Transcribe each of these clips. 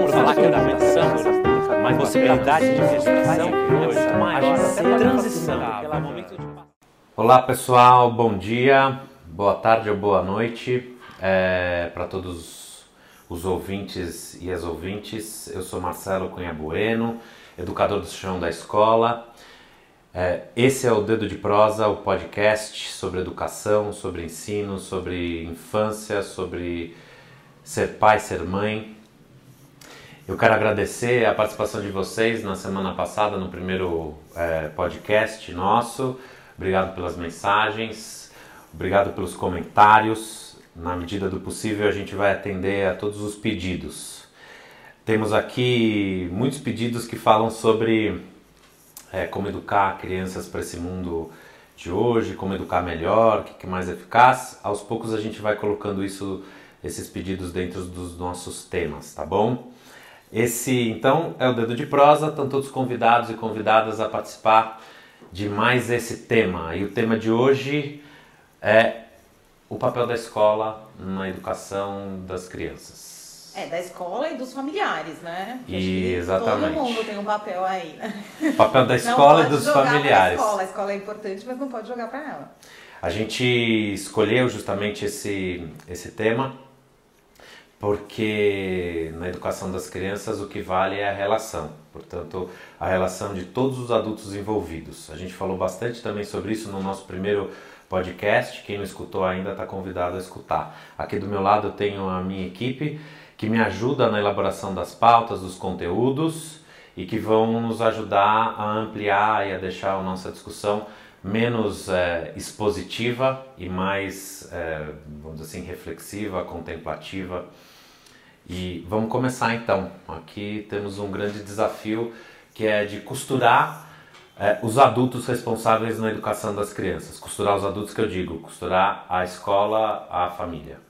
por falar que é da medição, mas possibilidade de meditação é muito maior, até transição. Olá pessoal, bom dia, boa tarde ou boa noite é, para todos os ouvintes e as ouvintes. Eu sou Marcelo Cunha Bueno, educador do chão da escola. É, esse é o Dedo de Prosa, o podcast sobre educação, sobre ensino, sobre infância, sobre ser pai, ser mãe. Eu quero agradecer a participação de vocês na semana passada no primeiro é, podcast nosso. Obrigado pelas mensagens, obrigado pelos comentários. Na medida do possível, a gente vai atender a todos os pedidos. Temos aqui muitos pedidos que falam sobre é, como educar crianças para esse mundo de hoje, como educar melhor, o que, que é mais eficaz. Aos poucos a gente vai colocando isso esses pedidos dentro dos nossos temas, tá bom? Esse então é o Dedo de Prosa, estão todos convidados e convidadas a participar de mais esse tema. E o tema de hoje é o papel da escola na educação das crianças. É, da escola e dos familiares, né? E, exatamente. Todo mundo tem um papel aí, né? O papel da escola e dos familiares. A escola. a escola é importante, mas não pode jogar para ela. A gente escolheu justamente esse, esse tema porque na educação das crianças o que vale é a relação, portanto, a relação de todos os adultos envolvidos. A gente falou bastante também sobre isso no nosso primeiro podcast, quem não escutou ainda está convidado a escutar. Aqui do meu lado eu tenho a minha equipe que me ajuda na elaboração das pautas, dos conteúdos e que vão nos ajudar a ampliar e a deixar a nossa discussão menos é, expositiva e mais, é, vamos dizer assim, reflexiva, contemplativa. E vamos começar então. Aqui temos um grande desafio que é de costurar é, os adultos responsáveis na educação das crianças. Costurar os adultos que eu digo, costurar a escola, a família.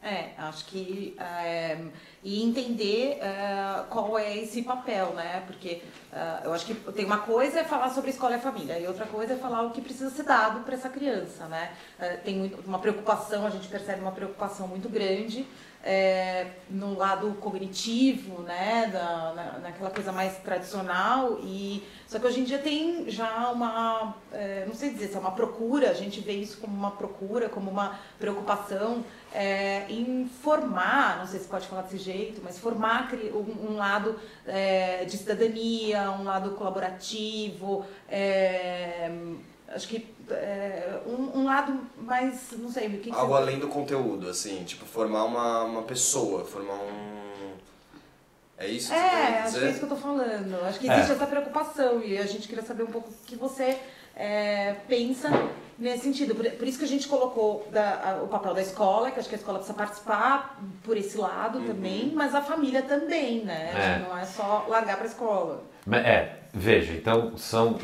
É, acho que é, e entender é, qual é esse papel, né? Porque é, eu acho que tem uma coisa é falar sobre escola e família e outra coisa é falar o que precisa ser dado para essa criança, né? É, tem muito, uma preocupação, a gente percebe uma preocupação muito grande é, no lado cognitivo, né, da, na, naquela coisa mais tradicional e só que hoje em dia tem já uma, é, não sei dizer se é uma procura, a gente vê isso como uma procura, como uma preocupação é, em formar, não sei se pode falar desse jeito, mas formar um, um lado é, de cidadania, um lado colaborativo, é, acho que é, um, um, lado mais, não sei, o que, que Algo você... além do conteúdo, assim, tipo, formar uma, uma pessoa, formar um... É isso que é, você quer acho que é isso que eu tô falando. Acho que É. existe essa preocupação e a gente queria saber um pouco o que você é, pensa nesse sentido. Por, por isso que a gente colocou da- a- o papel da escola, que acho que a escola precisa participar por esse lado também, mas a família também, né? É. Não é só largar pra escola. Mas, É, veja, então são,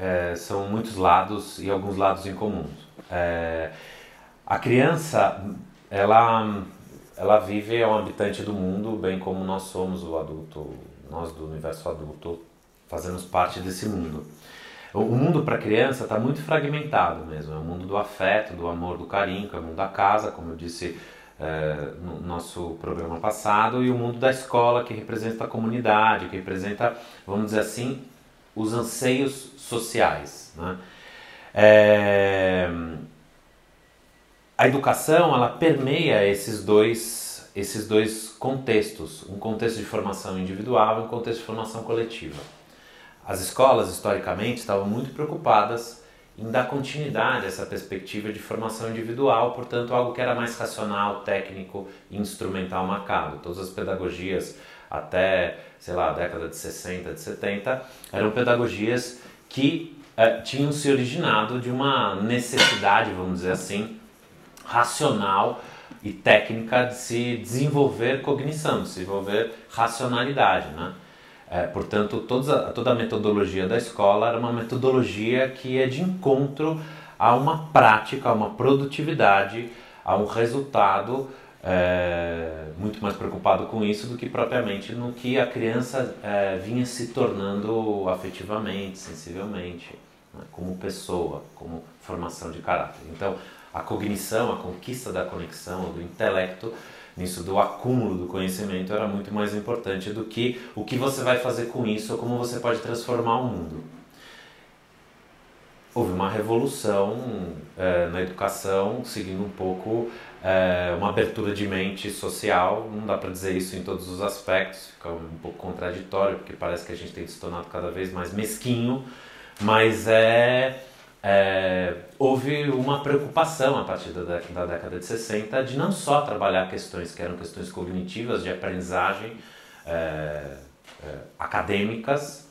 é, são muitos lados e alguns lados em comuns. É, a criança, ela, ela vive, é um habitante do mundo, bem como nós somos o adulto, nós do universo adulto, fazemos parte desse mundo. O mundo para criança está muito fragmentado mesmo, é o mundo do afeto, do amor, do carinho, que é o mundo da casa, como eu disse é, no nosso programa passado, e o mundo da escola, que representa a comunidade, que representa, vamos dizer assim, os anseios sociais. Né? É, a educação ela permeia esses dois, esses dois contextos, um contexto de formação individual e um contexto de formação coletiva. As escolas, historicamente, estavam muito preocupadas em dar continuidade a essa perspectiva de formação individual, portanto, algo que era mais racional, técnico e instrumental marcado. Todas as pedagogias até, sei lá, a década de 60, de 70, eram pedagogias que eh, tinham se originado de uma necessidade, vamos dizer assim, racional e técnica de se desenvolver cognição, de se desenvolver racionalidade, né? É, portanto, toda toda a metodologia da escola era uma metodologia que é de encontro a uma prática, a uma produtividade, a um resultado é, muito mais preocupado com isso do que propriamente no que a criança é, vinha se tornando afetivamente, sensivelmente, né, como pessoa, como formação de caráter. Então, a cognição, a conquista da conexão, do intelecto, nisso do acúmulo do conhecimento era muito mais importante do que o que você vai fazer com isso ou como você pode transformar o mundo. Houve uma revolução é, na educação, seguindo um pouco é, uma abertura de mente social. Não dá para dizer isso em todos os aspectos, fica um pouco contraditório, porque parece que a gente tem se tornado cada vez mais mesquinho, mas é é, houve uma preocupação a partir da, da, década de 60 de não só trabalhar questões que eram questões cognitivas, de aprendizagem é, é, acadêmicas,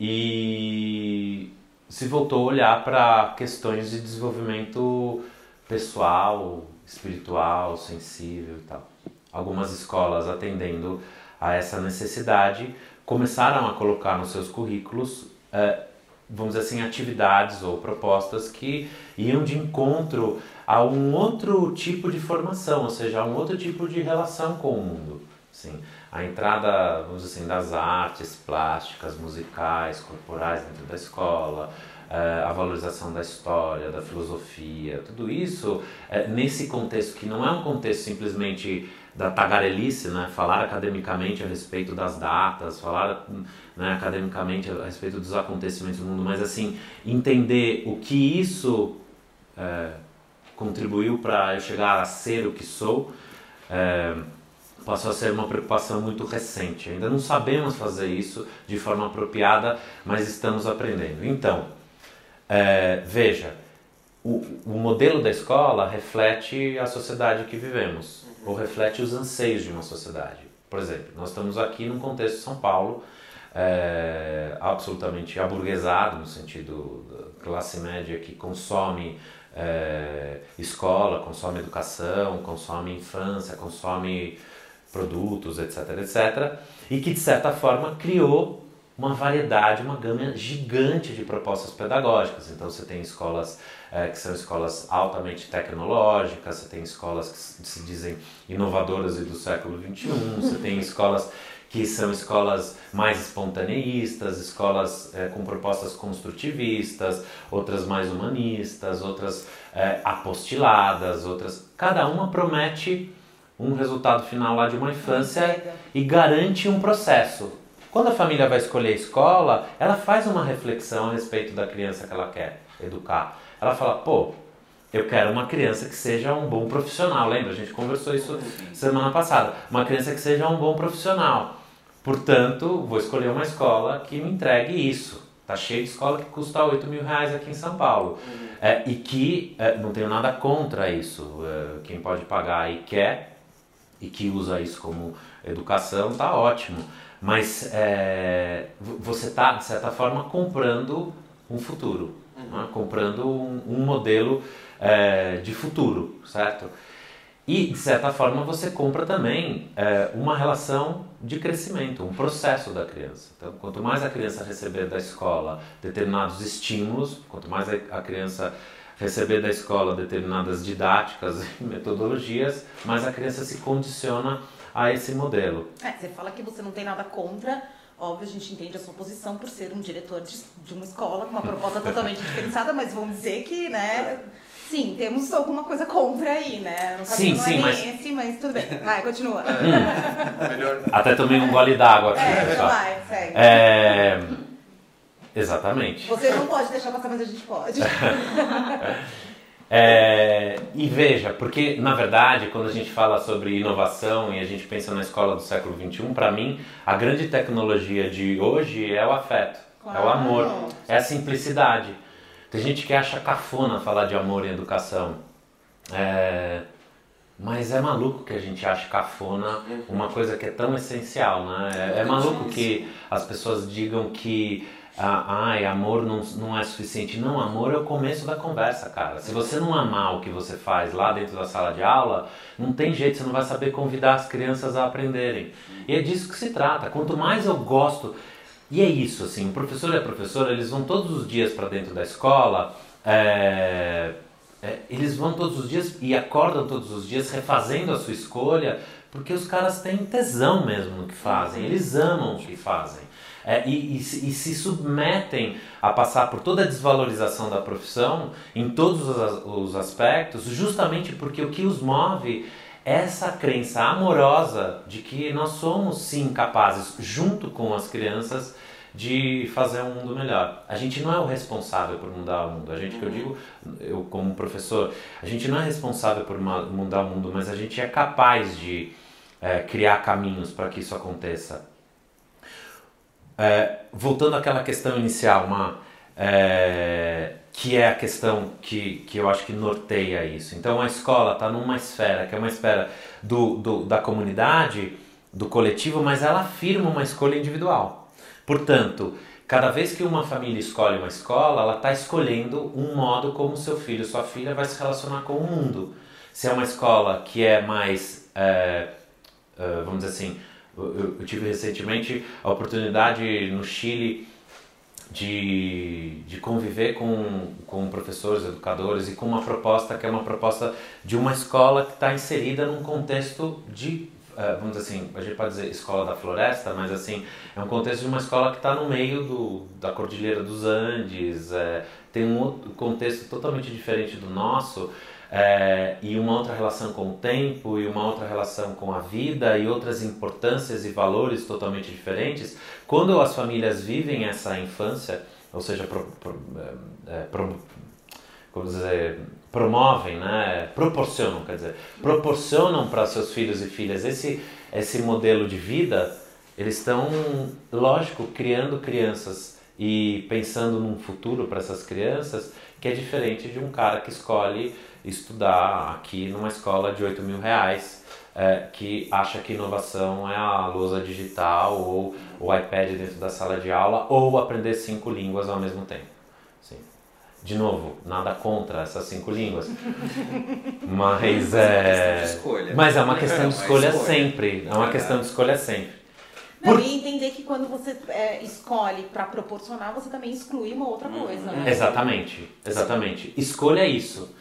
e se voltou a olhar para questões de desenvolvimento pessoal, espiritual, sensível e tal. Algumas escolas atendendo a essa necessidade começaram a colocar nos seus currículos é, vamos dizer assim, atividades ou propostas que iam de encontro a um outro tipo de formação, ou seja, a um outro tipo de relação com o mundo. Sim, a entrada, vamos dizer assim, das artes plásticas, musicais, corporais dentro da escola, eh, a valorização da história, da filosofia, tudo isso eh, nesse contexto que não é um contexto simplesmente da tagarelice, né? falar academicamente a respeito das datas, falar né, academicamente a respeito dos acontecimentos do mundo, mas assim, entender o que isso é, contribuiu para eu chegar a ser o que sou, é, passou a ser uma preocupação muito recente. Ainda não sabemos fazer isso de forma apropriada, mas estamos aprendendo. Então, é, veja, o, o modelo da escola reflete a sociedade que vivemos ou reflete os anseios de uma sociedade. Por exemplo, nós estamos aqui num contexto de São Paulo é, absolutamente aburguesado, no sentido da classe média que consome é, escola, consome educação, consome infância, consome produtos, etc, etc, e que de certa forma criou uma variedade, uma gama gigante de propostas pedagógicas. Então você tem escolas é, que são escolas altamente tecnológicas, você tem escolas que se dizem inovadoras e do século XXI, você tem escolas que são escolas mais espontaneístas, escolas é, com propostas construtivistas, outras mais humanistas, outras é, apostiladas, outras. Cada uma promete um resultado final lá de uma infância e garante um processo. Quando a família vai escolher a escola, ela faz uma reflexão a respeito da criança que ela quer educar. Ela fala, pô, eu quero uma criança que seja um bom profissional. Lembra? A gente conversou isso semana passada. Uma criança que seja um bom profissional. Portanto, vou escolher uma escola que me entregue isso. Tá cheio de escola que custa 8 mil reais aqui em São Paulo. É, e que é, não tenho nada contra isso. É, quem pode pagar e quer, e que usa isso como educação, tá ótimo. Mas é, você está, de certa forma, comprando um futuro. Uhum. Né? Comprando um, um modelo é, de futuro, certo? E, de certa forma, você compra também é, uma relação de crescimento, um processo da criança. Então, quanto mais a criança receber da escola determinados estímulos, quanto mais a criança receber da escola determinadas didáticas e metodologias, mais a criança se condiciona a esse modelo. É, você fala que você não tem nada contra, óbvio, a gente entende a sua posição por ser um diretor de, de uma escola com uma proposta totalmente diferenciada, mas vamos dizer que, né, Sim, temos alguma coisa contra aí, né? No sim, sim, é mas... esse, mas tudo bem. Vai, continua. Hum. Até tomei um gole d'água aqui. É, vai, segue. É... Exatamente. Você não pode deixar passar, mas a gente pode. É, e veja, porque na verdade, quando a gente fala sobre inovação e a gente pensa na escola do século XXI, para mim, a grande tecnologia de hoje é o afeto, claro. é o amor, é a simplicidade. Tem gente que acha cafona falar de amor em educação. É, mas é maluco que a gente ache cafona uma coisa que é tão essencial, né? É, é maluco que as pessoas digam que ah, ai, amor não, não é suficiente. Não, amor é o começo da conversa, cara. Se você não amar o que você faz lá dentro da sala de aula, não tem jeito, você não vai saber convidar as crianças a aprenderem. E é disso que se trata. Quanto mais eu gosto, e é isso, assim, o professor e a professora, eles vão todos os dias para dentro da escola, é, é, eles vão todos os dias e acordam todos os dias refazendo a sua escolha, porque os caras têm tesão mesmo no que fazem, eles amam o que fazem. É, e, e, e, se submetem a passar por toda a desvalorização da profissão em todos os, os aspectos, justamente porque o que os move essa crença amorosa de que nós somos sim capazes, junto com as crianças, de fazer um mundo melhor. A gente não é o responsável por mudar o mundo. A gente, que eu digo, eu como professor, a gente não é responsável por mudar o mundo, mas a gente é capaz de é, criar caminhos para que isso aconteça. É, voltando àquela questão inicial, uma, é, que é a questão que, que eu acho que norteia isso. Então a escola está numa esfera, que é uma esfera do, do, da comunidade, do coletivo, mas ela afirma uma escolha individual. Portanto, cada vez que uma família escolhe uma escola, ela está escolhendo um modo como seu filho, sua filha vai se relacionar com o mundo. Se é uma escola que é mais, é, é, vamos dizer assim, eu, tive recentemente a oportunidade no Chile de, de conviver com, com professores, educadores e com uma proposta que é uma proposta de uma escola que está inserida num contexto de é, vamos dizer assim, a gente pode dizer escola da floresta, mas assim, é um contexto de uma escola que está no meio do, da Cordilheira dos Andes, é, tem um contexto totalmente diferente do nosso, é, e uma outra relação com o tempo, e uma outra relação com a vida, e outras importâncias e valores totalmente diferentes. Quando as famílias vivem essa infância, ou seja, pro, pro, é, pro, como dizer, promovem, né, proporcionam, quer dizer, proporcionam para seus filhos e filhas esse, esse modelo de vida, eles estão, lógico, criando crianças e pensando num futuro para essas crianças que é diferente de um cara que escolhe estudar aqui numa escola de 8 mil reais, é, que acha que inovação é a lousa digital ou o iPad dentro da sala de aula ou aprender cinco línguas ao mesmo tempo. De novo, nada contra essas cinco línguas. Mas é. é mas é uma questão de escolha, é sempre. É uma questão de escolha sempre. Não, Por... E entender que quando você é, escolhe para proporcionar, você também exclui uma outra coisa, né? Exatamente, exatamente. Escolha é isso.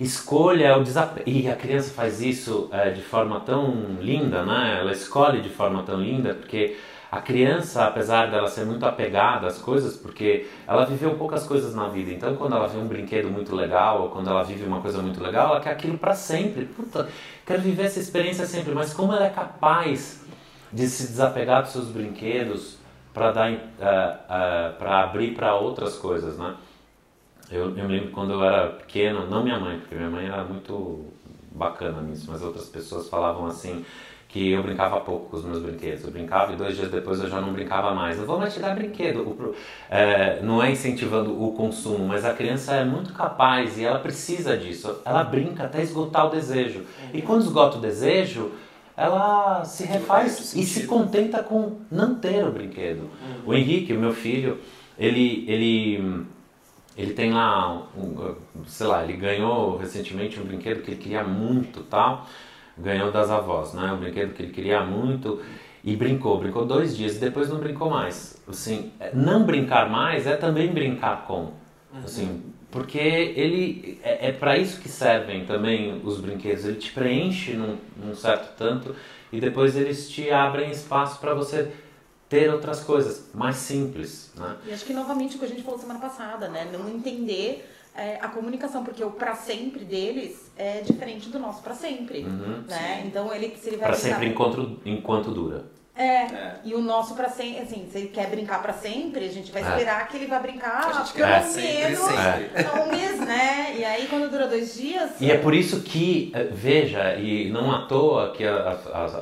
Escolha é o desapego. E a criança faz isso é, de forma tão linda, né? Ela escolhe de forma tão linda, porque a criança, apesar dela ser muito apegada às coisas, porque ela viveu poucas coisas na vida, então quando ela vê um brinquedo muito legal, ou quando ela vive uma coisa muito legal, ela quer aquilo para sempre. Puta, quero viver essa experiência sempre, mas como ela é capaz de se desapegar dos seus brinquedos para dar uh, uh, para abrir para outras coisas, né? Eu, eu me lembro quando eu era pequeno, não minha mãe, porque minha mãe era muito bacana nisso, mas outras pessoas falavam assim, que eu brincava pouco com os meus brinquedos. Eu brincava e dois dias depois eu já não brincava mais. Eu vou mais te dar brinquedo. O, é, não é incentivando o consumo, mas a criança é muito capaz e ela precisa disso. Ela brinca até esgotar o desejo. E quando esgota o desejo, ela se refaz e se contenta com não ter o brinquedo. Uhum. O Henrique, o meu filho, ele, ele, ele tem lá, um, sei lá, ele ganhou recentemente um brinquedo que ele queria muito tal ganhou das avós, né? Um brinquedo que ele queria muito e brincou, brincou dois dias e depois não brincou mais. Assim, não brincar mais é também brincar com, uhum. assim, porque ele é, é para isso que servem também os brinquedos. Ele te preenche num, num certo tanto e depois eles te abrem espaço para você ter outras coisas mais simples, né? E acho que novamente o que a gente falou semana passada, né? Não entender é, a comunicação, porque o para sempre deles é diferente do nosso para sempre, uhum, né? Sim. Então ele se ele vai para sempre enquanto enquanto dura. É, é, e o nosso para sempre, assim, se ele quer brincar para sempre, a gente vai é. esperar que ele vai brincar pelo menos um mês, né? E aí quando dura dois dias. E é por isso que, eh, veja, e não à toa que as, as,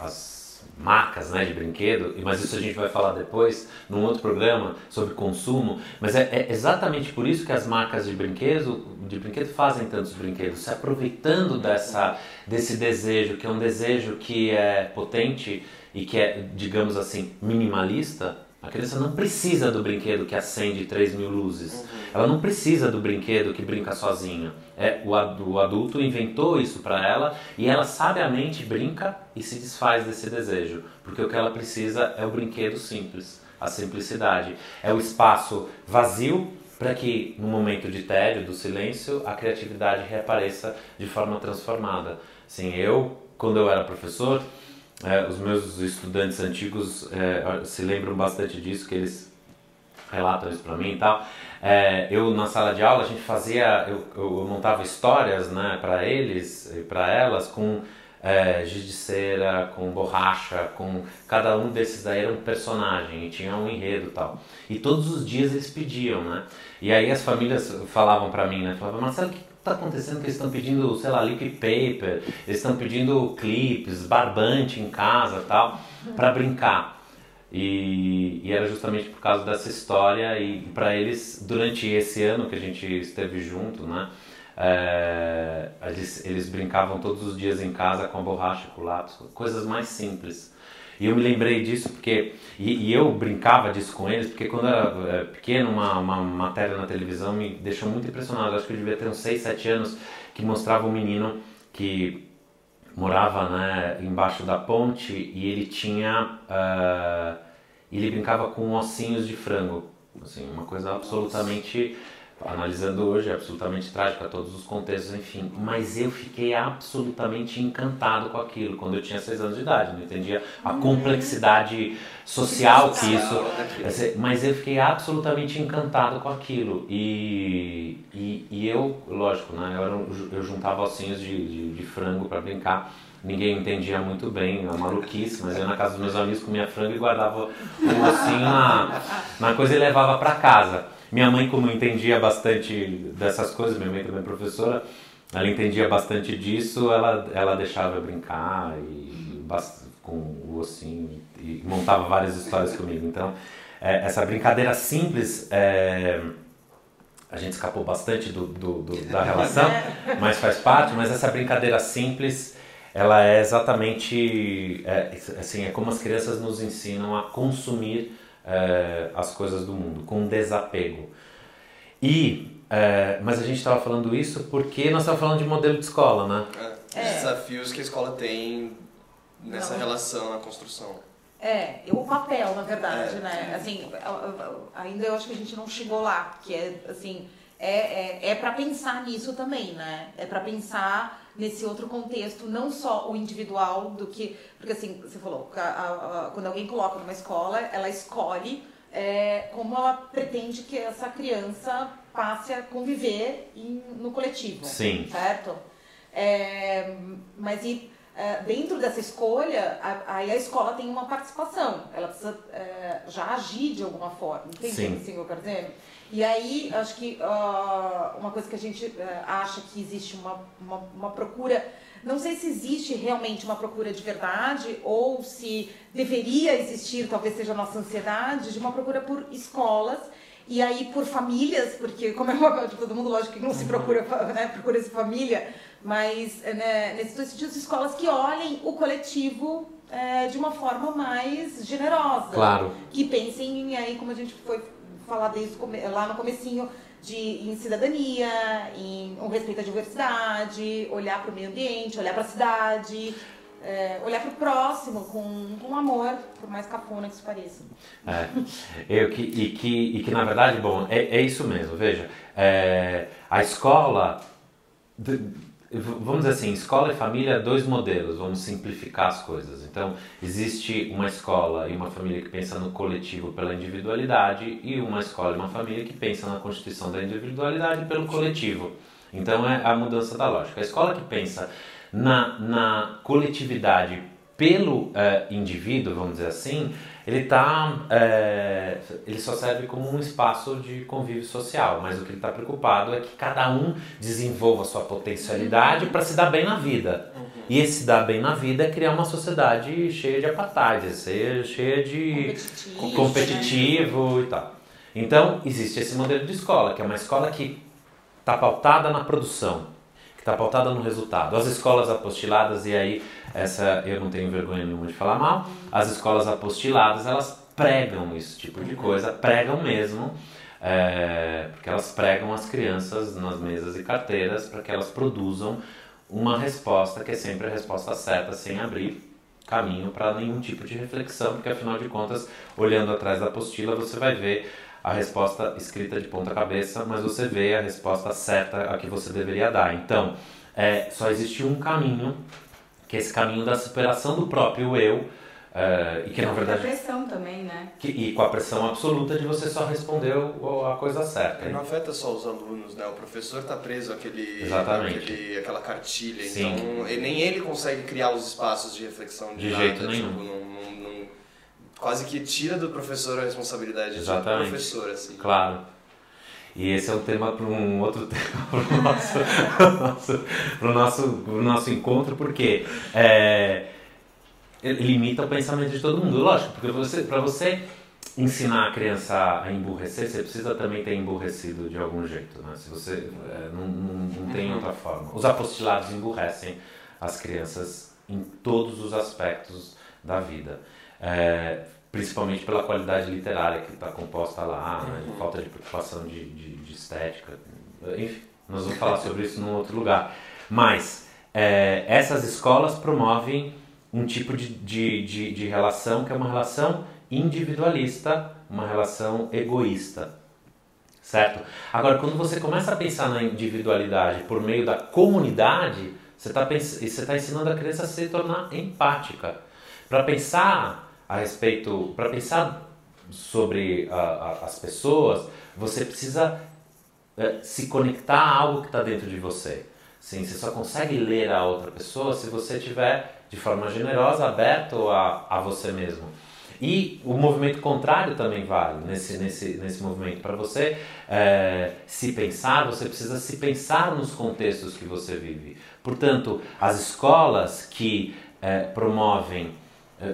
as marcas né, de brinquedo, mas isso a gente vai falar depois num outro programa sobre consumo. Mas é, é exatamente por isso que as marcas de brinquedo, de brinquedo fazem tantos brinquedos, se aproveitando dessa, desse desejo, que é um desejo que é potente e que é, digamos assim, minimalista. A criança não precisa do brinquedo que acende 3 mil luzes. Uhum. Ela não precisa do brinquedo que brinca sozinha. É, o, o adulto inventou isso para ela e ela sabiamente brinca e se desfaz desse desejo. Porque o que ela precisa é o brinquedo simples, a simplicidade. É o espaço vazio para que no momento de tédio, do silêncio, a criatividade reapareça de forma transformada. Sim, eu, quando eu era professor, é, os meus estudantes antigos é, se lembram bastante disso, que eles relatam isso para mim e tal. É, eu na sala de aula a gente fazia, eu, eu montava histórias, né, para eles e para elas com é, giz de cera, com borracha, com cada um desses daí era um personagem e tinha um enredo e tal. E todos os dias eles pediam, né? E aí as famílias falavam para mim, né? Falavam, Marcelo, o que está acontecendo que eles estão pedindo, sei lá, liquid paper, eles estão pedindo clipes, barbante em casa tal, para brincar. E, e, era justamente por causa dessa história e para eles, durante esse ano que a gente esteve junto, né? É, eles, eles brincavam todos os dias em casa com a borracha, com o lápis, coisas mais simples. E eu me lembrei disso porque. E, e, eu brincava disso com eles, porque quando eu era é, pequeno, uma, uma matéria na televisão me deixou muito impressionado. Acho que eu devia ter uns 6, 7 anos, que mostrava um menino que morava né, embaixo da ponte e ele tinha. Uh, ele brincava com ossinhos de frango. Assim, uma coisa absolutamente analisando hoje, é absolutamente trágico a todos os contextos, enfim. Mas eu fiquei absolutamente encantado com aquilo quando eu tinha seis anos de idade. Não entendia a uhum. complexidade social que isso. Mas eu fiquei absolutamente encantado com aquilo. E, e, e eu, lógico, né, eu, era, eu juntava ossinhos de, de, de frango para brincar. Ninguém entendia muito bem a maluquice, mas eu na casa dos meus amigos comia frango e guardava o ossinho na, na coisa e levava para casa. Minha mãe, como entendia bastante dessas coisas, minha mãe também é professora, ela entendia bastante disso, ela, ela deixava eu brincar e, com o ossinho e montava várias histórias comigo. Então, é, essa brincadeira simples, é, a gente escapou bastante do, do, do, da relação, mas faz parte. Mas essa brincadeira simples, ela é exatamente é, assim, é como as crianças nos ensinam a consumir é, as coisas do mundo, com desapego. E, é, mas a gente estava falando isso porque nós estávamos falando de modelo de escola, né? É, os desafios que a escola tem nessa Não. relação na construção. É, o papel, na verdade, é. né? Assim, ainda eu acho que a gente não chegou lá, que é, assim, é, é, é para pensar nisso também, né? É para pensar nesse outro contexto, não só o individual do que. Porque assim, você falou, a, a, a, quando alguém coloca numa escola, ela escolhe é, como ela pretende que essa criança passe a conviver em, no coletivo. Sim. Certo? É, mas e é, dentro dessa escolha, aí a, a, escola tem uma participação. Ela precisa é, já agir de alguma forma. Entende Sim. assim que eu quero dizer? E aí, acho que uh, uma coisa que a gente uh, acha que existe uma, uma, uma, procura, não sei se existe realmente uma procura de verdade ou se deveria existir, talvez seja a nossa ansiedade, de uma procura por escolas e aí por famílias, porque como é o papel de todo mundo, lógico que não se procura, né, procura essa família, mas né, nesses dois sentidos, escolas que olhem o coletivo é, de uma forma mais generosa. Claro. Que pensem aí, como a gente foi falar desde lá no comecinho de em cidadania, em um respeito à diversidade, olhar para o meio ambiente, olhar para a cidade, é, olhar para o próximo com, com amor, por mais cafona que isso pareça. É, eu, que, e, que, e que na verdade, bom, é, é isso mesmo, veja, é, a escola vamos dizer assim, escola e família, dois modelos, vamos simplificar as coisas. Então, existe uma escola e uma família que pensa no coletivo pela individualidade e uma escola e uma família que pensa na constituição da individualidade pelo coletivo. Então, é a mudança da lógica. A escola que pensa na, na coletividade pelo é, indivíduo, vamos dizer assim, ele tá, é, ele só serve como um espaço de convívio social, mas o que ele está preocupado é que cada um desenvolva sua potencialidade para se dar bem na vida. Uhum. E esse dar bem na vida é criar uma sociedade cheia de apartheid, cheia de competitivo, competitivo né? e tal. Então existe esse modelo de escola, que é uma escola que está pautada na produção, está pautada no resultado. As escolas apostiladas e aí essa eu não tenho vergonha nenhuma de falar mal. As escolas apostiladas, elas pregam esse tipo de coisa, pregam mesmo, é, porque elas pregam as crianças nas mesas e carteiras para que elas produzam uma resposta que é sempre a resposta certa, sem abrir caminho para nenhum tipo de reflexão, porque afinal de contas, olhando atrás da apostila, você vai ver a resposta escrita de ponta cabeça, mas você vê a resposta certa a que você deveria dar. Então, é, só existe um caminho que é esse caminho da superação do próprio eu Uh, e que na verdade. Com a pressão também, né? Que, e com a pressão absoluta de você só responder a coisa certa. Não afeta só os alunos, né? O professor está preso àquele, Exatamente. àquele, àquela cartilha, Sim. então ele, nem ele consegue criar os espaços de reflexão de, De nada, jeito nenhum. Tipo, não, não, não- quase que tira do professor a responsabilidade Exatamente. do professor, assim. Claro. E esse é um tema para um outro tema para o nosso, nosso, pro nosso, pro nosso encontro, porque é, ele limita o pensamento de todo mundo. Lógico, porque você, para você ensinar a criança a emburrecer, você precisa também ter emburrecido de algum jeito. Né? Se você é, não, não, não tem outra forma. Os apostilados emburrecem as crianças em todos os aspectos da vida. É, principalmente pela qualidade literária que está composta lá, né, de falta de preocupação de, de, de estética. Enfim, nós vamos falar sobre isso num outro lugar. Mas é, essas escolas promovem um tipo de, de, de, relação que é uma relação individualista, uma relação egoísta. Certo? Agora, quando você começa a pensar na individualidade por meio da comunidade, você está tá ensinando a criança a se tornar empática. Para pensar a respeito, para pensar sobre a, a, as pessoas, você precisa é, se conectar a algo que está dentro de você. Sim, você só consegue ler a outra pessoa se você estiver de forma generosa, aberto a, a você mesmo. E o movimento contrário também vale nesse, nesse, nesse movimento. Para você é, se pensar, você precisa se pensar nos contextos que você vive. Portanto, as escolas que é, promovem,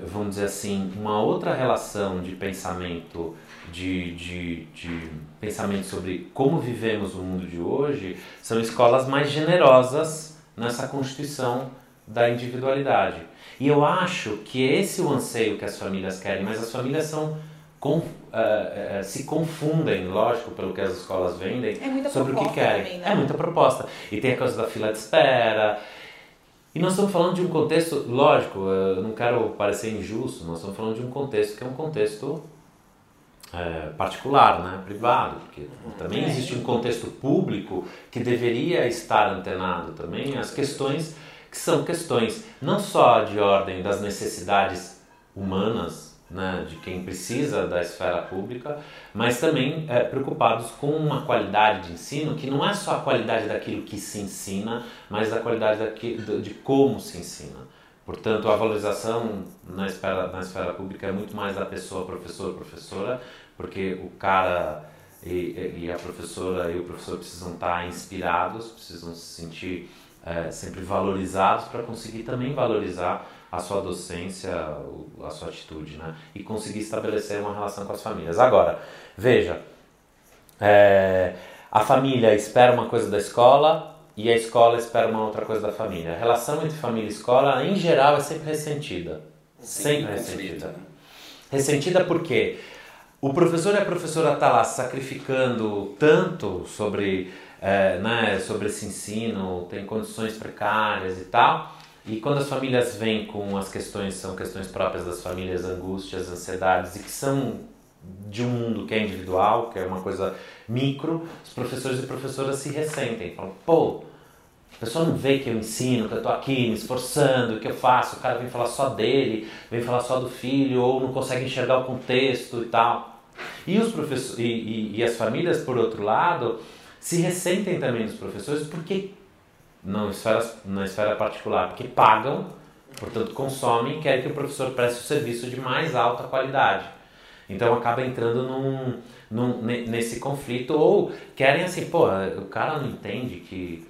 vamos dizer assim, uma outra relação de pensamento, de, de, de pensamento sobre como vivemos o mundo de hoje, são escolas mais generosas nessa constituição da individualidade. E eu acho que esse é o anseio que as famílias querem, mas as famílias são com, uh, uh, se confundem, lógico, pelo que as escolas vendem, É sobre o que querem. Também, né? É muita proposta. E tem a coisa da fila de espera. E nós estamos falando de um contexto, lógico, eu não quero parecer injusto, nós estamos falando de um contexto que é um contexto é, particular, né, privado, porque também É. existe um contexto público que deveria estar antenado também às questões que são questões não só de ordem das necessidades humanas, né, de quem precisa da esfera pública, mas também é, preocupados com uma qualidade de ensino que não é só a qualidade daquilo que se ensina, mas da qualidade daqui, de como se ensina. Portanto, a valorização na esfera, na esfera pública é muito mais da pessoa, professor, professora, porque o cara e, e a professora e o professor precisam estar inspirados, precisam se sentir é, sempre valorizados para conseguir também valorizar a sua docência, a sua atitude, né? E conseguir estabelecer uma relação com as famílias. Agora, veja, é, a família espera uma coisa da escola e a escola espera uma outra coisa da família. A relação entre família e escola, em geral, é sempre ressentida. Sempre ressentida. Ressentida porque o professor e a professora estão lá sacrificando tanto sobre, eh, né, sobre esse ensino, tem condições precárias e tal, e quando as famílias vêm com as questões, são questões próprias das famílias, angústias, ansiedades, e que são de um mundo que é individual, que é uma coisa micro, os professores e professoras se ressentem, falam, pô, a pessoa não vê que eu ensino, que eu estou aqui me esforçando, que eu faço, o cara vem falar só dele, vem falar só do filho, ou não consegue enxergar o contexto e tal. E, os professores, e, e, e as famílias, por outro lado, se ressentem também dos professores porque, na esfera, na esfera particular, porque pagam, portanto consomem querem que o professor preste o serviço de mais alta qualidade. Então acaba entrando num, num, ne- nesse conflito, ou querem assim, pô, o cara não entende que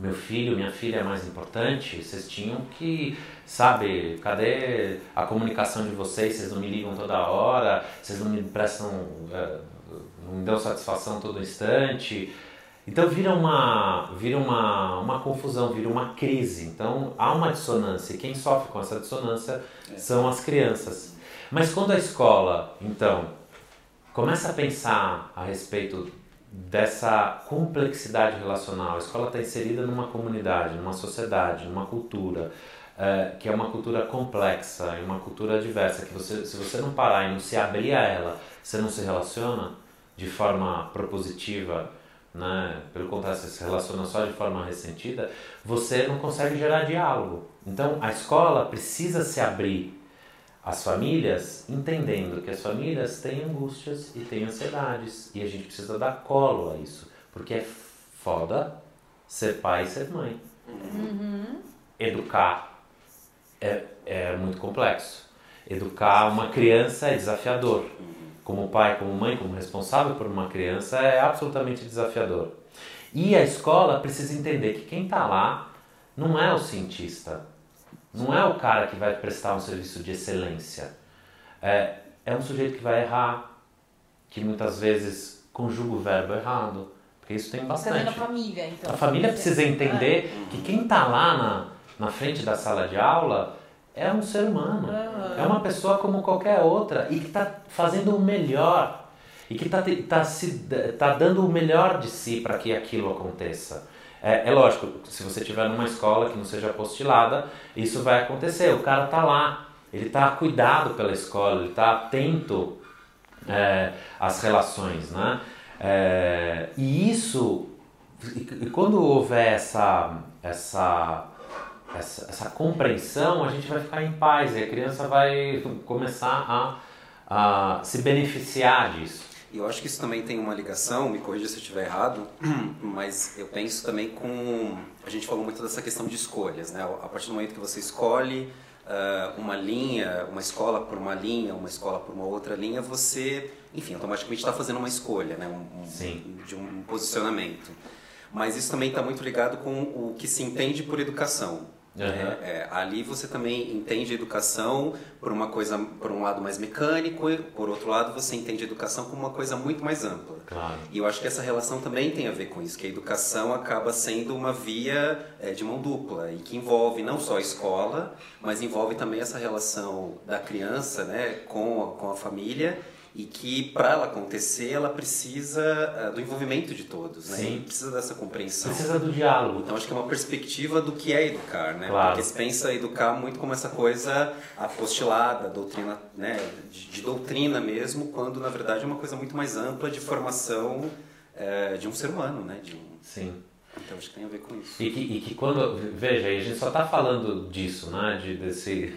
meu filho, minha filha é mais importante, vocês tinham que, sabe, cadê a comunicação de vocês? Vocês não me ligam toda hora, vocês não me prestam, eh, não me dão satisfação todo instante. Então vira uma, vira uma, uma confusão, vira uma crise. Então há uma dissonância e quem sofre com essa dissonância são as crianças. Mas quando a escola, então, começa a pensar a respeito dessa complexidade relacional. A escola está inserida numa comunidade, numa sociedade, numa cultura, eh, que é uma cultura complexa, e uma cultura diversa, que você, se você não parar e não se abrir a ela, você não se relaciona de forma propositiva, né? pelo contrário, você se relaciona só de forma ressentida, você não consegue gerar diálogo. Então, a escola precisa se abrir as famílias entendendo que as famílias têm angústias e têm ansiedades e a gente precisa dar colo a isso, porque é foda ser pai e ser mãe. Uhum. Educar é, é muito complexo. Educar uma criança é desafiador. Como pai, como mãe, como responsável por uma criança é absolutamente desafiador. E a escola precisa entender que quem está lá não é o cientista, não é o cara que vai prestar um serviço de excelência. É, é um sujeito que vai errar, que muitas vezes conjuga o verbo errado. Porque isso tem bastante. a família, então. A família precisa entender é. que quem está lá na, na frente da sala de aula é um ser humano. É uma pessoa como qualquer outra e que está fazendo o melhor. E que está tá, tá dando o melhor de si para que aquilo aconteça. É, é, lógico, se você estiver numa escola que não seja apostilada, isso vai acontecer. O cara está lá, ele está cuidado pela escola, ele está atento é, às relações, né? É, e isso, e quando houver essa, essa, essa, essa, compreensão, a gente vai ficar em paz e a criança vai começar a, a se beneficiar disso. E eu acho que isso também tem uma ligação, me corrija se eu estiver errado, mas eu penso também com. A gente falou muito dessa questão de escolhas, né? A partir do momento que você escolhe uh, uma linha, uma escola por uma linha, uma escola por uma outra linha, você, enfim, automaticamente está fazendo uma escolha, né? Um, Sim. De um posicionamento. Mas isso também está muito ligado com o que se entende por educação. Uhum. É, é, ali você também entende educação por uma coisa, por um lado mais mecânico, e por outro lado você entende educação como uma coisa muito mais ampla. Claro. E eu acho que essa relação também tem a ver com isso, que a educação acaba sendo uma via é, de mão dupla e que envolve não só a escola, mas envolve também essa relação da criança, né, com a, com a família e que para ela acontecer ela precisa uh, do envolvimento de todos, né? Sim. precisa dessa compreensão. Precisa do diálogo. Então acho que é uma perspectiva do que é educar, né? Claro. Porque se pensa educar muito como essa coisa apostilada, doutrina, né? De, de, doutrina mesmo, quando na verdade é uma coisa muito mais ampla de formação é, de um ser humano, né? De um... Sim. Então acho que tem a ver com isso. E que, e que quando veja, a gente só está falando disso, né? De desse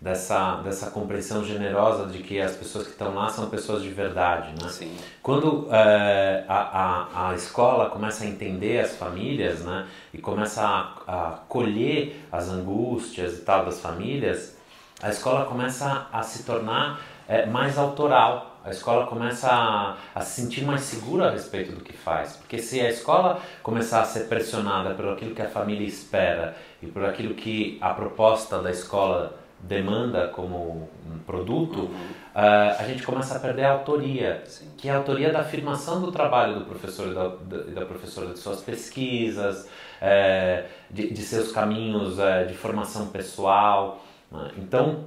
dessa, dessa compreensão generosa de que as pessoas que estão lá são pessoas de verdade, né? Sim. Quando é, a, a, a escola começa a entender as famílias, né? E começa a, a colher as angústias e tal das famílias, a escola começa a se tornar é, mais autoral. A escola começa a, a se sentir mais segura a respeito do que faz. Porque se a escola começar a ser pressionada por aquilo que a família espera e por aquilo que a proposta da escola demanda como um produto, uhum. uh, a gente começa a perder a autoria, Sim. que é a autoria da afirmação do trabalho do professor e da, da, da professora, de suas pesquisas, é, de, de, seus caminhos é, de formação pessoal. Né? Então,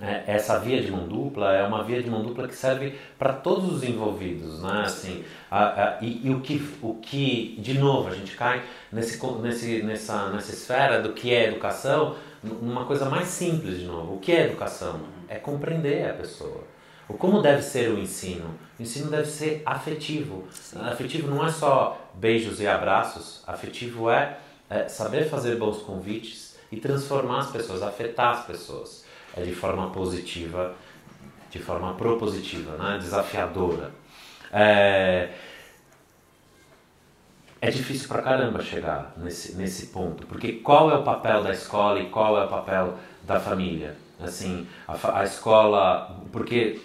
é, essa via de mão dupla é uma via de mão dupla que serve para todos os envolvidos, né? Assim, a, a, e, e, o que, o que, de novo, a gente cai nesse, nesse, nessa, nessa esfera do que é educação, numa coisa mais simples de novo. O que é educação? É compreender a pessoa. O como deve ser o ensino? O ensino deve ser afetivo. Sim. Afetivo não é só beijos e abraços. Afetivo é, é, saber fazer bons convites e transformar as pessoas, afetar as pessoas é de forma positiva, de forma propositiva, né? desafiadora. É, é difícil pra caramba chegar nesse, nesse ponto, porque qual é o papel da escola e qual é o papel da família? Assim, a, a escola, porque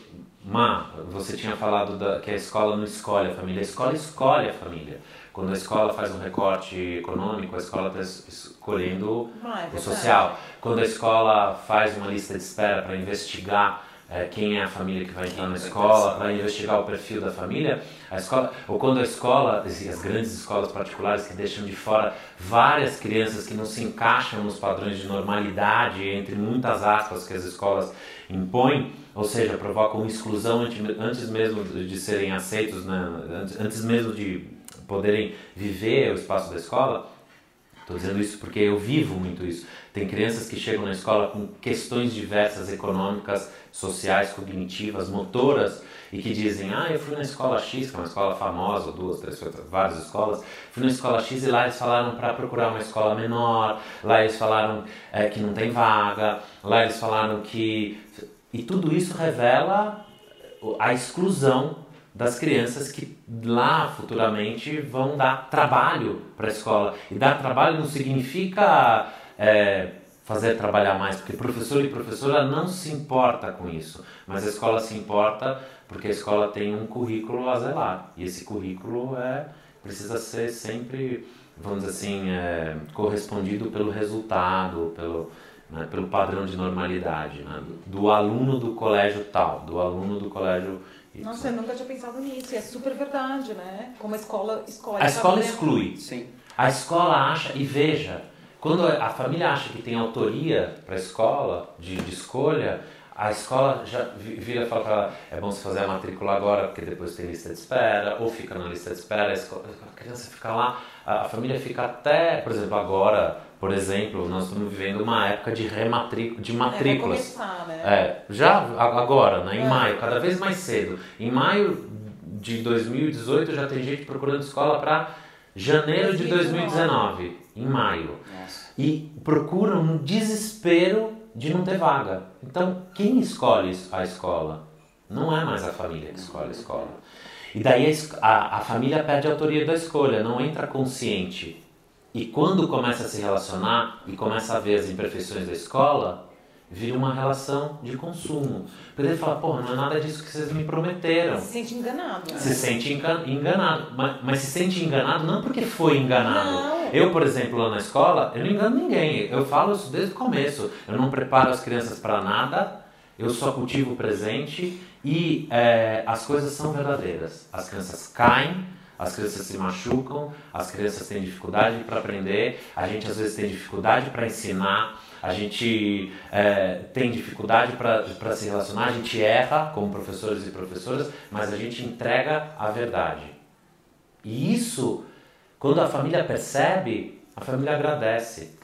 Má, você tinha falado da, que a escola não escolhe a família, a escola escolhe a família. Quando a escola faz um recorte econômico, a escola está escolhendo é o social. Quando a escola faz uma lista de espera para investigar quem é a família que vai entrar na escola, para investigar o perfil da família, a escola, ou quando a escola, as grandes escolas particulares que deixam de fora várias crianças que não se encaixam nos padrões de normalidade, entre muitas aspas que as escolas impõem, ou seja, provocam exclusão antes mesmo de serem aceitos, né, antes mesmo de poderem viver o espaço da escola, Estou dizendo isso porque eu vivo muito isso. Tem crianças que chegam na escola com questões diversas, econômicas, sociais, cognitivas, motoras, e que dizem: Ah, eu fui na escola X, que é uma escola famosa, duas, três, várias escolas. Fui na escola X e lá eles falaram para procurar uma escola menor, lá eles falaram é, que não tem vaga, lá eles falaram que. E tudo isso revela a exclusão das crianças que lá futuramente vão dar trabalho para a escola. E dar trabalho não significa é, fazer trabalhar mais, porque professor e professora não se importa com isso, mas a escola se importa porque a escola tem um currículo a zelar e esse currículo é precisa ser sempre, vamos dizer assim, é, correspondido pelo resultado, pelo né, pelo padrão de normalidade né, do, aluno do colégio tal, do aluno do colégio nossa, eu nunca tinha pensado nisso. E é super verdade, né? Como a escola escolhe. A escola exclui. Sim. A escola acha, e veja, quando a família acha que tem autoria para a escola, de, de escolha, a escola já vira e fala para ela, é bom você fazer a matrícula agora, porque depois tem lista de espera, ou fica na lista de espera, a, escola, a criança fica lá, a, a família fica até, por exemplo, agora, por exemplo, nós estamos vivendo uma época de rematrícula, de matrículas. É, né? é, já agora, né, em é. maio, cada vez mais cedo. Em maio de 2018 já tem gente procurando escola para janeiro de 2019, em maio. E procuram um desespero de não ter vaga. Então, quem escolhe a escola? Não é mais a família que escolhe a escola. E daí a, a, família perde a autoria da escolha, não entra consciente e quando começa a se relacionar e começa a ver as imperfeições da escola, vira uma relação de consumo. Porque ele fala, porra, não é nada disso que vocês me prometeram. Se sente enganado. Né? Se sente enganado. Mas, mas, se sente enganado não porque foi enganado. Não. Eu, por exemplo, lá na escola, eu não engano ninguém. Eu falo isso desde o começo. Eu não preparo as crianças para nada. Eu só cultivo o presente e é, as coisas são verdadeiras. As crianças caem, as crianças se machucam, as crianças têm dificuldade para aprender, a gente às vezes tem dificuldade para ensinar, a gente é, tem dificuldade para se relacionar, a gente erra como professores e professoras, mas a gente entrega a verdade. E isso, quando a família percebe, a família agradece.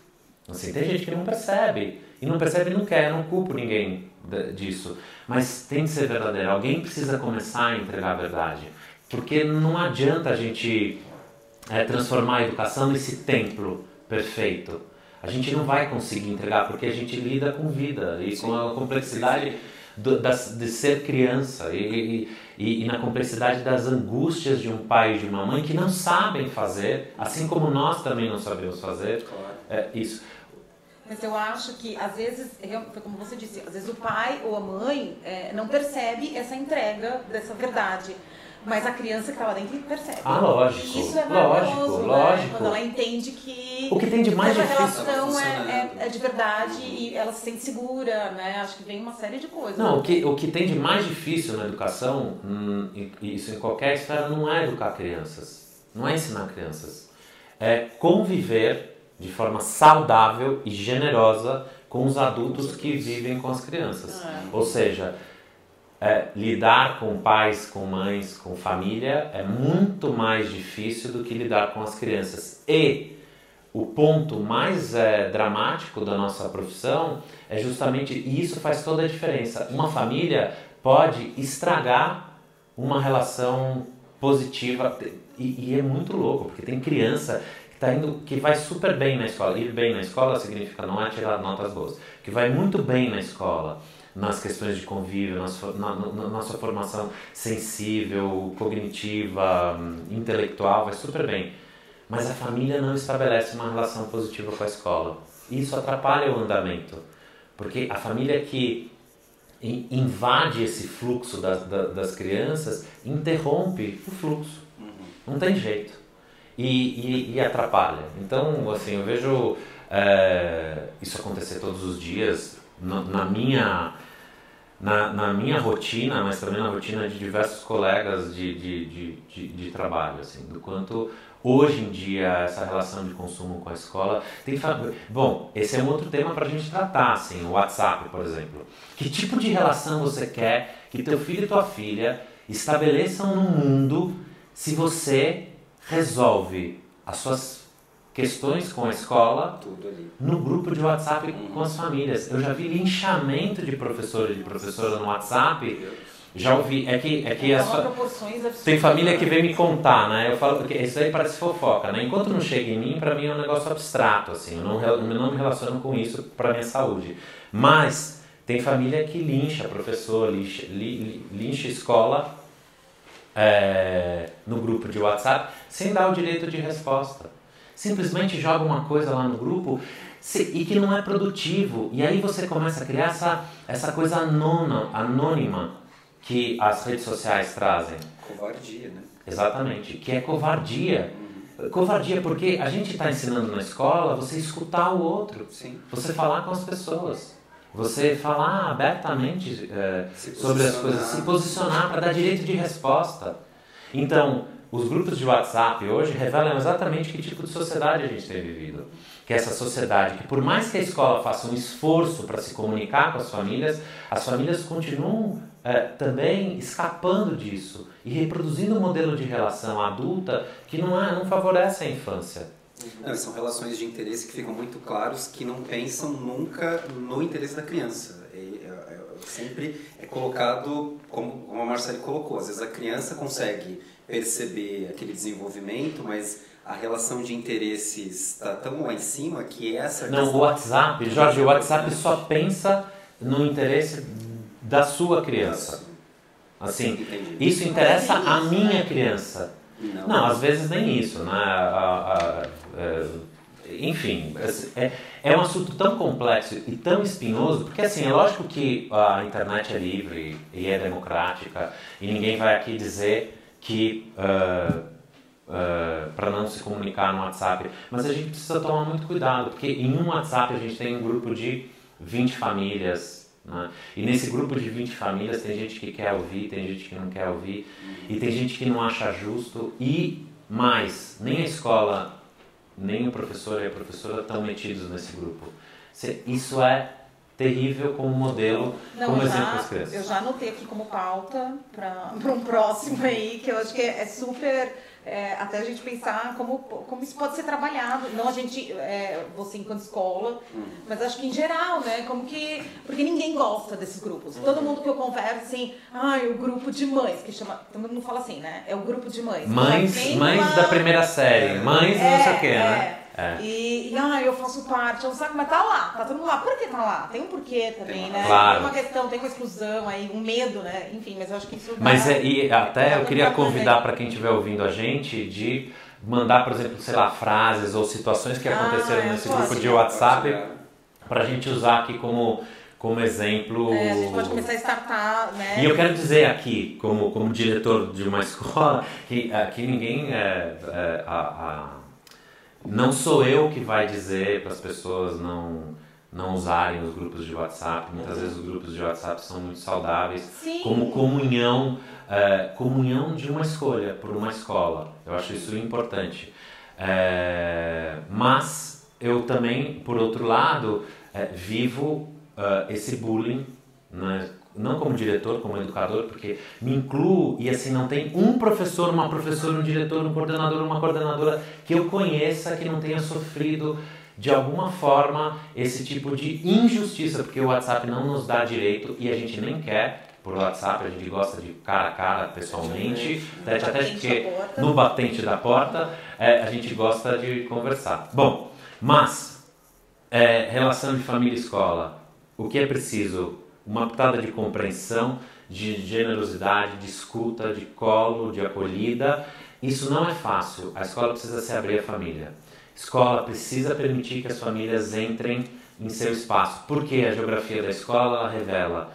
Assim, tem gente que não percebe, e não percebe e não quer, não culpo ninguém disso, mas tem que ser verdadeiro. Alguém precisa começar a entregar a verdade. Porque não adianta a gente é, transformar a educação nesse templo perfeito. A gente não vai conseguir entregar porque a gente lida com vida e com a complexidade do, das, de ser criança e, e, e, na complexidade das angústias de um pai e de uma mãe que não sabem fazer, assim como nós também não sabemos fazer. É, isso. Mas eu acho que, às vezes, foi como você disse, às vezes o pai ou a mãe é, não percebe essa entrega dessa verdade. Mas a criança que está lá dentro percebe. Ah, lógico. Isso é lógico, né? lógico. Quando ela entende que. O que tem de mais difícil. relação é, é, é, de verdade e ela se sente segura, né? Acho que vem uma série de coisas. Não, o que, o que tem de mais difícil na educação, hum, isso em qualquer esfera, não é educar crianças. Não é ensinar crianças. É conviver de forma saudável e generosa com os adultos que vivem com as crianças. É. Ou seja, é, lidar com pais, com mães, com família é muito mais difícil do que lidar com as crianças. E o ponto mais é, dramático da nossa profissão é justamente e isso faz toda a diferença. Uma família pode estragar uma relação positiva e, e é muito louco porque tem criança que tá indo que vai super bem na escola. Ir bem na escola significa não é tirar notas boas, que vai muito bem na escola nas questões de convívio, na, na, na nossa formação sensível, cognitiva, intelectual, vai super bem. Mas a família não estabelece uma relação positiva com a escola. Isso atrapalha o andamento. Porque a família que invade esse fluxo das, das crianças interrompe o fluxo. Não tem jeito. E, e, e atrapalha. Então, assim, eu vejo é, isso acontecer todos os dias na, minha na, na, minha rotina, mas também na rotina de diversos colegas de, de, de, de, de trabalho, assim, do quanto hoje em dia essa relação de consumo com a escola tem bom esse é um outro tema para a gente tratar assim o WhatsApp por exemplo. Que tipo de relação você quer que teu filho e tua filha estabeleçam no mundo se você resolve as suas questões com a escola Tudo ali. no grupo de WhatsApp com as famílias. Eu já vi linchamento de professor e de professora no WhatsApp. Já ouvi. É que, é que as fa- absurdas. tem família que vem me contar, né? Eu falo que isso aí parece fofoca, né? Enquanto não chega em mim, pra mim é um negócio abstrato, assim. Eu não, eu não me relaciono com isso pra minha saúde. Mas tem família que lincha professor, lincha, li- li- lincha escola é, no grupo de WhatsApp sem dar o direito de resposta. Simplesmente joga uma coisa lá no grupo e que não é produtivo. E aí você começa a criar essa, essa coisa anona, anônima que as redes sociais trazem. Covardia, né? Exatamente, que é covardia. Covardia porque a gente está ensinando na escola você escutar o outro, Sim. você falar com as pessoas, você falar abertamente Se sobre as coisas, se posicionar para dar direito de resposta. Então, os grupos de WhatsApp hoje revelam exatamente que tipo de sociedade a gente tem vivido. Que é essa sociedade que, por mais que a escola faça um esforço para se comunicar com as famílias, as famílias continuam eh, também escapando disso e reproduzindo um modelo de relação adulta que não, é, não favorece a infância. Não, são relações de interesse que ficam muito claros, que não pensam nunca no interesse da criança. É, é- é- sempre é colocado, como, como a Marcele colocou, às vezes a criança consegue perceber aquele desenvolvimento, mas a relação de interesses está tão lá em cima que essa Não, o WhatsApp, Jorge, o WhatsApp só pensa no interesse da sua criança. Assim, Entendi. isso interessa a minha criança. Não, às vezes nem isso, né? A- a- é, enfim, é, é um assunto tão complexo e tão espinhoso, porque assim, é lógico que a internet é livre e é democrática e ninguém vai aqui dizer que para não se comunicar no WhatsApp, mas a gente precisa tomar muito cuidado, porque em um WhatsApp a gente tem um grupo de 20 famílias, né? e nesse grupo de 20 famílias tem gente que quer ouvir, tem gente que não quer ouvir, e tem gente que não acha justo, e mais, nem a escola, nem o professor e a professora estão metidos nesse grupo. Isso é terrível como modelo, Não, como eu exemplo já, às crianças. eu já anotei aqui como pauta para um próximo aí, que eu acho que é, é super. é, até a gente pensar como, como isso pode ser trabalhado. Não a gente, é, você enquanto escola, mas acho que em geral, né? Como que. Porque ninguém gosta desses grupos. Todo mundo que eu converso, assim, ai, o grupo de mães, que chama. Todo mundo fala assim, né? É o grupo de mães. Mães, mães uma- da primeira série, mães não sei o que, né? É. E, ah, eu faço parte, é um saco, mas tá lá, tá todo mundo lá. Por que tá lá? Tem um porquê também, né? Claro. Tem uma questão, tem uma exclusão aí, um medo, né? Enfim, mas eu acho que isso. dá- Mas é, e até eu queria convidar para quem estiver ouvindo a gente de mandar, por exemplo, sei lá, frases ou situações que Ah, aconteceram é, nesse pode. grupo de WhatsApp Compartilhar. para a gente usar aqui como, como exemplo. É, a gente pode começar a startar, né? E eu quero dizer aqui, como, como diretor de uma escola, que aqui ninguém é, é, a, a- não sou eu que vai dizer para as pessoas não não usarem os grupos de WhatsApp. Muitas vezes os grupos de WhatsApp são muito saudáveis Sim. como comunhão, é, comunhão de uma escolha por uma escola. Eu acho isso importante. É, mas eu também, por outro lado, é, vivo esse bullying, né? Não como diretor, como educador, porque me incluo e assim não tem um professor, uma professora, um diretor, um coordenador, uma coordenadora que eu conheça que não tenha sofrido de alguma forma esse tipo de injustiça, porque o WhatsApp não nos dá direito e a gente nem quer por WhatsApp, a gente gosta de cara a cara, pessoalmente, tete a tete, Batente porque no batente da porta é, a gente gosta de conversar. Bom, mas é, relação de família e escola, o que é preciso? Uma pitada de compreensão, de generosidade, de escuta, de colo, de acolhida. Isso não é fácil. A escola precisa se abrir à família. A escola precisa permitir que as famílias entrem em seu espaço. Porque a geografia da escola ela revela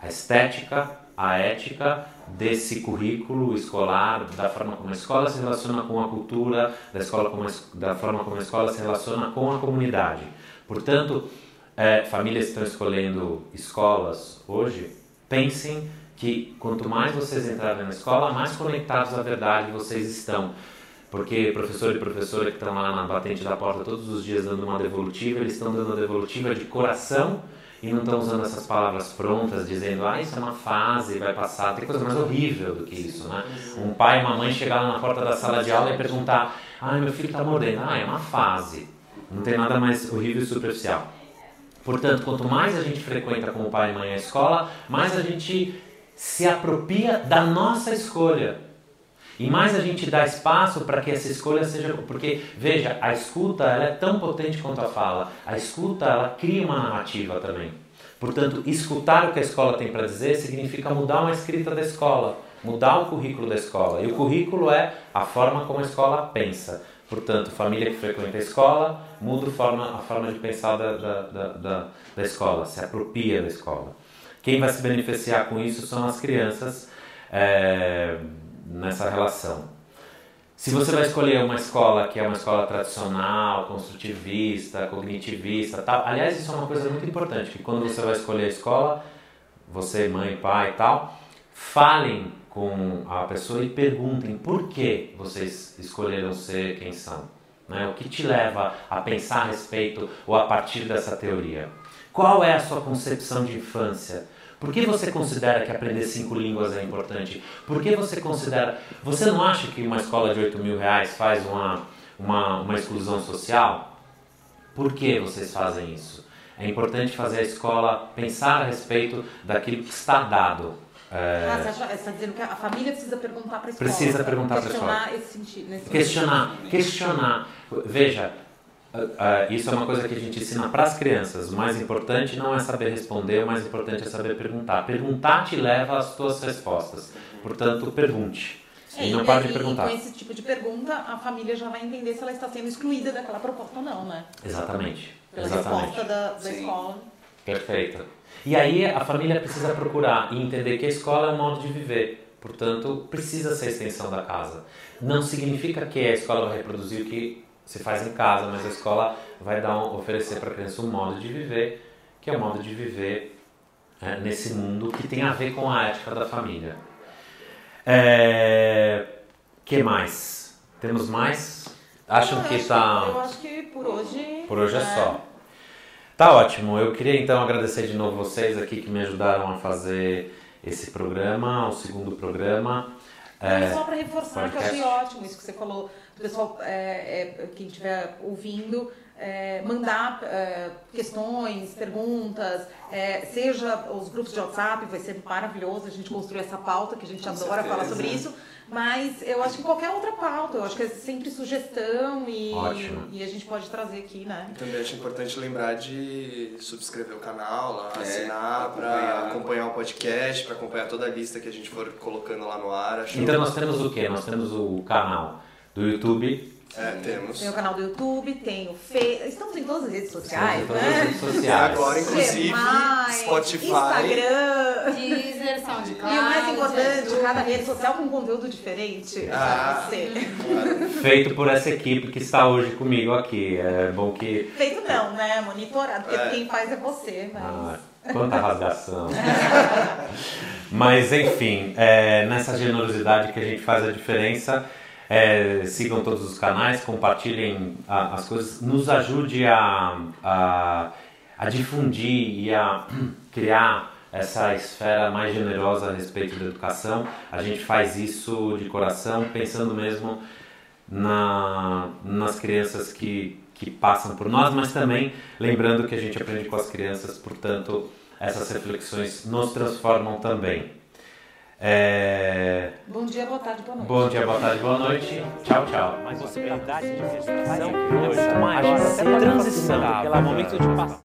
a estética, a ética desse currículo escolar, da forma como a escola se relaciona com a cultura, da, escola como a, da forma como a escola se relaciona com a comunidade. Portanto, é, famílias que estão escolhendo escolas hoje, pensem que quanto mais vocês entrarem na escola, mais conectados à verdade vocês estão. Porque professor e professora que estão lá na batente da porta todos os dias dando uma devolutiva, eles estão dando a devolutiva de coração e não estão usando essas palavras prontas, dizendo, ah, isso é uma fase, vai passar. Tem coisa mais horrível do que isso, né? Um pai e uma mãe chegar lá na porta da sala de aula e perguntar, Ai, meu filho está mordendo. Ah, é uma fase. Não tem nada mais horrível e superficial. Portanto, quanto mais a gente frequenta como pai e mãe a escola, mais a gente se apropria da nossa escolha. E mais a gente dá espaço para que essa escolha seja. Porque, veja, a escuta ela é tão potente quanto a fala. A escuta ela cria uma narrativa também. Portanto, escutar o que a escola tem para dizer significa mudar uma escrita da escola, mudar o currículo da escola. E o currículo é a forma como a escola pensa. Portanto, família que frequenta a escola muda a forma, a forma de pensar da, da, da, da, escola, se apropria da escola. Quem vai se beneficiar com isso são as crianças é, nessa relação. Se você vai escolher uma escola que é uma escola tradicional, construtivista, cognitivista, tal, aliás, isso é uma coisa muito importante, que quando você vai escolher a escola, você, mãe, pai e tal, falem com a pessoa e perguntem por que vocês escolheram ser quem são. Né? O que te leva a pensar a respeito ou a partir dessa teoria? Qual é a sua concepção de infância? Por que você considera que aprender cinco línguas é importante? Por que você considera. Você não acha que uma escola de 8 mil reais faz uma, uma, uma exclusão social? Por que vocês fazem isso? É importante fazer a escola pensar a respeito daquilo que está dado. É... Ah, você está dizendo que a família precisa perguntar para a escola. Precisa perguntar para a escola. Questionar esse sentido. questionar, questionar. Veja, Uh, isso é uma coisa que a gente ensina para as crianças. O mais importante não é saber responder, o mais importante é saber perguntar. Perguntar te leva às tuas respostas. Portanto, pergunte. É, e não pare de perguntar. E com esse tipo de pergunta, a família já vai entender se ela está sendo excluída daquela proposta ou não, né? Exatamente. Pela Exatamente. resposta da, da escola. Perfeito. E aí a família precisa procurar e entender que a escola é um modo de viver. Portanto, precisa ser a extensão da casa. Não significa que a escola vai reproduzir o que se faz em casa, mas a escola vai dar um, oferecer para a criança um modo de viver, que é o um modo de viver é, nesse mundo que tem a ver com a ética da família. É, que mais? Temos mais? Acham que está? Eu acho que por hoje. Por hoje é, é só. Tá ótimo. Eu queria então agradecer de novo vocês aqui que me ajudaram a fazer esse programa, o segundo programa. É, só para reforçar podcast. que eu achei ótimo isso que você falou o pessoal, é, é, quem estiver ouvindo, é, mandar é, questões, perguntas, é, seja os grupos de WhatsApp, vai ser maravilhoso a gente construir essa pauta, que a gente Com adora certeza. falar sobre isso, mas eu acho que qualquer outra pauta, eu acho que é sempre sugestão e, e a gente pode trazer aqui, né? Também acho importante lembrar de subscrever o canal, lá, é, assinar para acompanhar o podcast, para acompanhar toda a lista que a gente for colocando lá no ar. Então nós temos o quê? Nós temos o canal do YouTube. É, temos. Tem o canal do YouTube, tem o Fe... Estamos em todas as redes sociais, todas né? As redes sociais. Agora, inclusive, Spotify, Instagram, Deezer, SoundCloud. E o mais importante, cada rede social com conteúdo diferente. Ah, Feito por essa equipe que está hoje comigo aqui. É bom que. Feito não, né? Monitorado, porque é. quem faz é você, mas. Ah, quanta rasgação. mas enfim, é, nessa generosidade que a gente faz a diferença. É, sigam todos os canais, compartilhem a, as coisas, nos ajude a, a, a difundir e a criar essa esfera mais generosa a respeito da educação. A gente faz isso de coração, pensando mesmo na, nas crianças que, que passam por nós, mas também lembrando que a gente aprende com as crianças, portanto, essas reflexões nos transformam também. É... Bom dia, boa tarde, boa noite. Bom dia, boa tarde, boa noite. Tchau, tchau. Mas possibilidade de gestação é maior, até transição, pelo momento de passar.